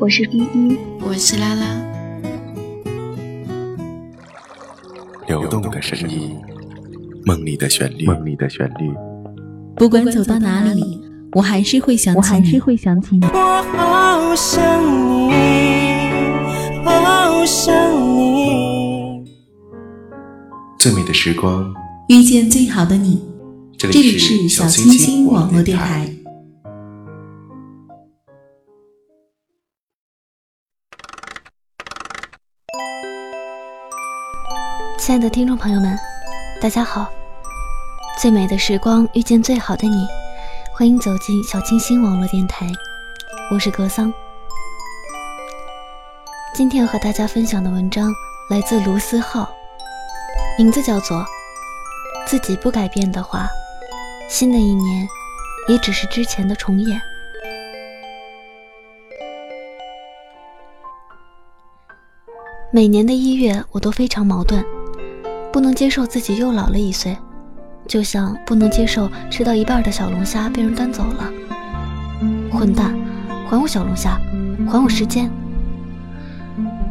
我是依依，我是拉拉。流动的声音，梦里的旋律，梦里的旋律。不管走到哪里，我还是会想起你，我还是会想起你。我好想你，好想你。最美的时光，遇见最好的你。这里是小清新网络电台。亲爱的听众朋友们，大家好！最美的时光遇见最好的你，欢迎走进小清新网络电台，我是格桑。今天要和大家分享的文章来自卢思浩。名字叫做“自己不改变的话，新的一年也只是之前的重演。”每年的一月，我都非常矛盾，不能接受自己又老了一岁，就像不能接受吃到一半的小龙虾被人端走了。混蛋，还我小龙虾，还我时间！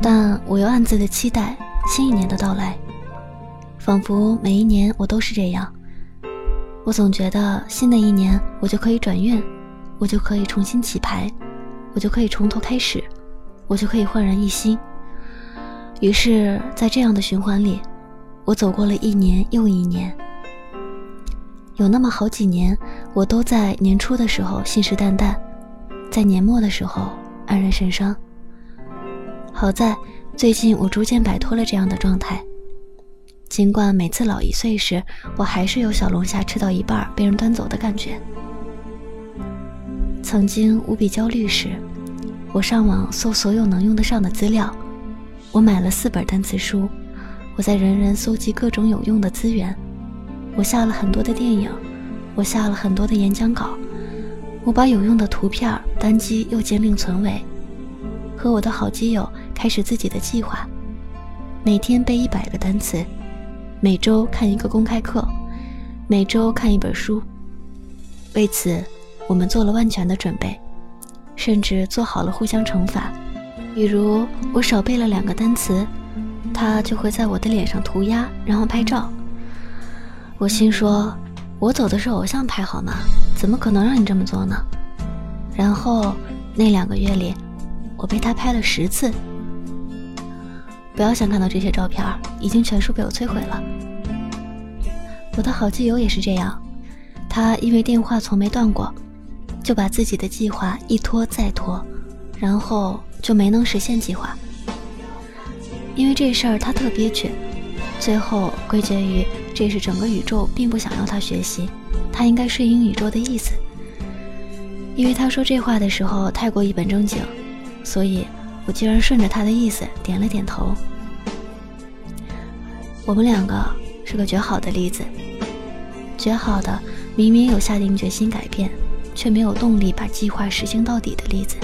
但我又暗自的期待新一年的到来。仿佛每一年我都是这样，我总觉得新的一年我就可以转运，我就可以重新起牌，我就可以从头开始，我就可以焕然一新。于是，在这样的循环里，我走过了一年又一年。有那么好几年，我都在年初的时候信誓旦旦，在年末的时候黯然神伤。好在最近我逐渐摆脱了这样的状态。尽管每次老一岁时，我还是有小龙虾吃到一半被人端走的感觉。曾经无比焦虑时，我上网搜所有能用得上的资料，我买了四本单词书，我在人人搜集各种有用的资源，我下了很多的电影，我下了很多的演讲稿，我把有用的图片单击右键另存为，和我的好基友开始自己的计划，每天背一百个单词。每周看一个公开课，每周看一本书。为此，我们做了万全的准备，甚至做好了互相惩罚。比如，我少背了两个单词，他就会在我的脸上涂鸦，然后拍照。我心说：“我走的是偶像派，好吗？怎么可能让你这么做呢？”然后，那两个月里，我被他拍了十次。不要想看到这些照片，已经全数被我摧毁了。我的好基友也是这样，他因为电话从没断过，就把自己的计划一拖再拖，然后就没能实现计划。因为这事儿他特憋屈，最后归结于这是整个宇宙并不想要他学习，他应该顺应宇宙的意思。因为他说这话的时候太过一本正经，所以。我居然顺着他的意思点了点头。我们两个是个绝好的例子，绝好的明明有下定决心改变，却没有动力把计划实行到底的例子。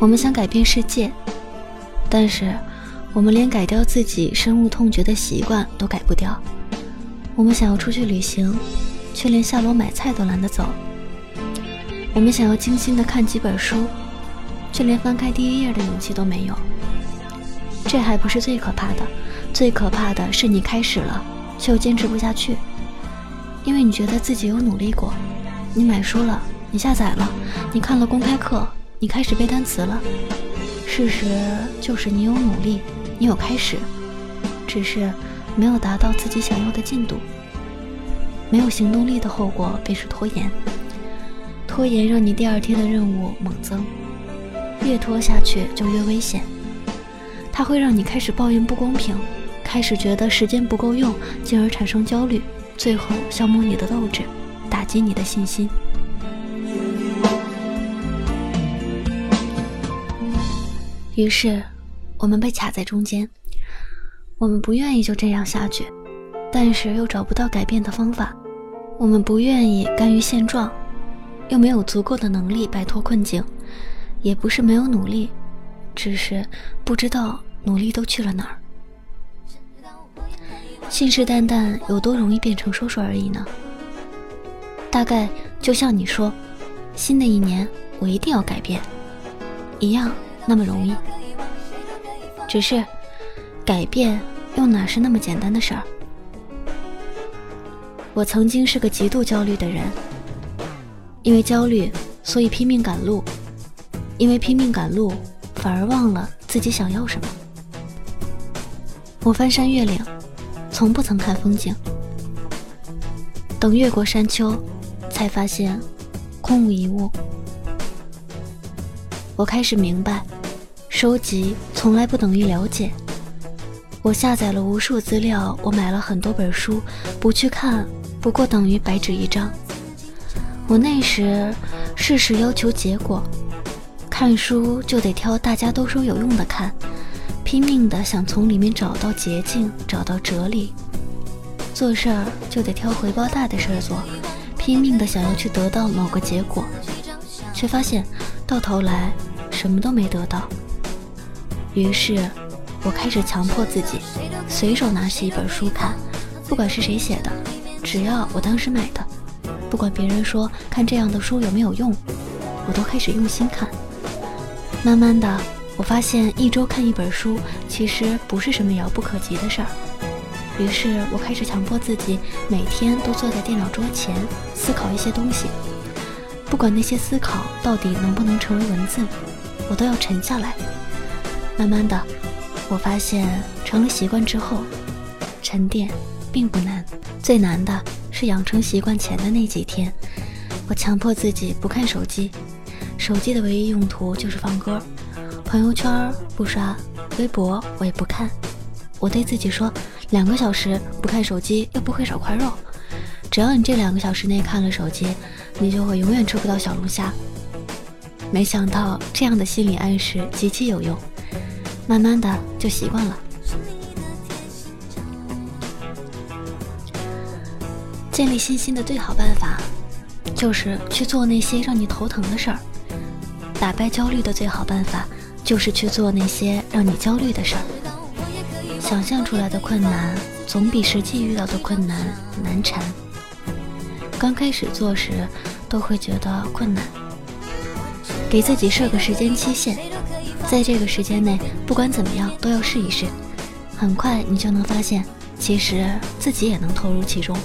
我们想改变世界，但是我们连改掉自己深恶痛绝的习惯都改不掉。我们想要出去旅行，却连下楼买菜都懒得走。我们想要精心的看几本书。却连翻开第一页的勇气都没有。这还不是最可怕的，最可怕的是你开始了，却又坚持不下去，因为你觉得自己有努力过，你买书了，你下载了，你看了公开课，你开始背单词了。事实就是你有努力，你有开始，只是没有达到自己想要的进度。没有行动力的后果便是拖延，拖延让你第二天的任务猛增。越拖下去就越危险，它会让你开始抱怨不公平，开始觉得时间不够用，进而产生焦虑，最后消磨你的斗志，打击你的信心。于是，我们被卡在中间。我们不愿意就这样下去，但是又找不到改变的方法。我们不愿意甘于现状，又没有足够的能力摆脱困境。也不是没有努力，只是不知道努力都去了哪儿。信誓旦旦有多容易变成说说而已呢？大概就像你说，新的一年我一定要改变，一样那么容易。只是改变又哪是那么简单的事儿？我曾经是个极度焦虑的人，因为焦虑，所以拼命赶路。因为拼命赶路，反而忘了自己想要什么。我翻山越岭，从不曾看风景。等越过山丘，才发现空无一物。我开始明白，收集从来不等于了解。我下载了无数资料，我买了很多本书，不去看，不过等于白纸一张。我那时事事要求结果。看书就得挑大家都说有用的看，拼命的想从里面找到捷径，找到哲理。做事儿就得挑回报大的事儿做，拼命的想要去得到某个结果，却发现到头来什么都没得到。于是，我开始强迫自己，随手拿起一本书看，不管是谁写的，只要我当时买的，不管别人说看这样的书有没有用，我都开始用心看。慢慢的，我发现一周看一本书其实不是什么遥不可及的事儿。于是我开始强迫自己每天都坐在电脑桌前思考一些东西，不管那些思考到底能不能成为文字，我都要沉下来。慢慢的，我发现成了习惯之后，沉淀并不难，最难的是养成习惯前的那几天，我强迫自己不看手机。手机的唯一用途就是放歌，朋友圈不刷，微博我也不看。我对自己说，两个小时不看手机又不会少块肉。只要你这两个小时内看了手机，你就会永远吃不到小龙虾。没想到这样的心理暗示极其有用，慢慢的就习惯了。建立信心的最好办法，就是去做那些让你头疼的事儿。打败焦虑的最好办法，就是去做那些让你焦虑的事儿。想象出来的困难，总比实际遇到的困难难缠。刚开始做时，都会觉得困难。给自己设个时间期限，在这个时间内，不管怎么样都要试一试。很快你就能发现，其实自己也能投入其中。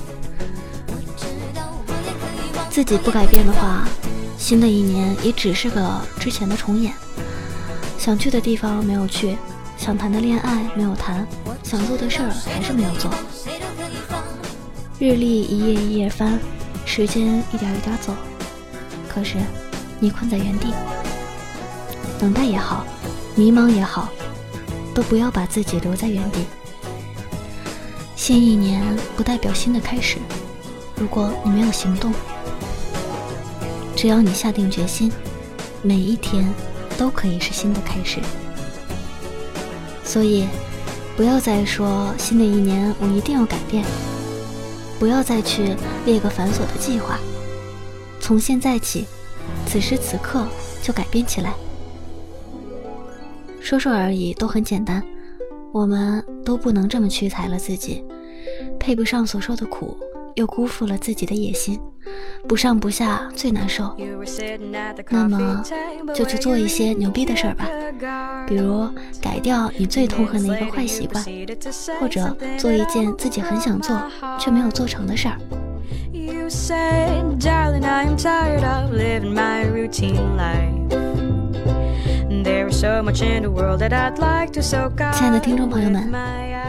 自己不改变的话。新的一年也只是个之前的重演，想去的地方没有去，想谈的恋爱没有谈，想做的事儿还是没有做。日历一页一页翻，时间一点一点走，可是你困在原地。等待也好，迷茫也好，都不要把自己留在原地。新一年不代表新的开始，如果你没有行动。只要你下定决心，每一天都可以是新的开始。所以，不要再说新的一年我一定要改变，不要再去列个繁琐的计划。从现在起，此时此刻就改变起来。说说而已，都很简单。我们都不能这么屈才了自己，配不上所受的苦。又辜负了自己的野心，不上不下最难受。那么就去做一些牛逼的事儿吧，比如改掉你最痛恨的一个坏习惯，或者做一件自己很想做却没有做成的事儿。亲爱的听众朋友们，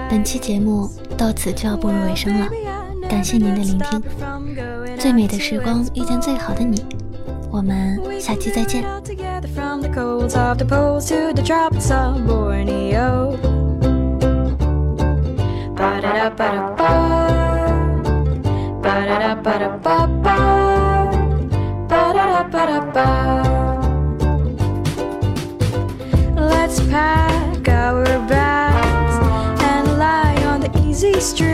本期节目到此就要步入尾声了。感谢您的聆听，最美的时光遇见最好的你，我们下期再见。Let's pack our bags and lie on the easy street.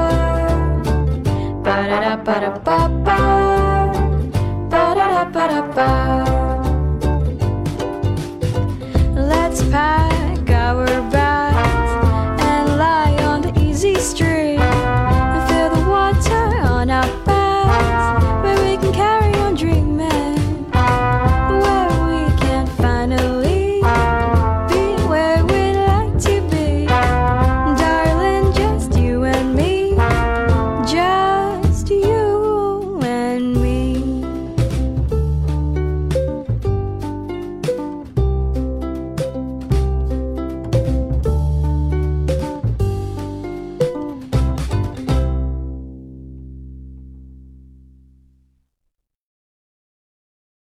da da ba da ba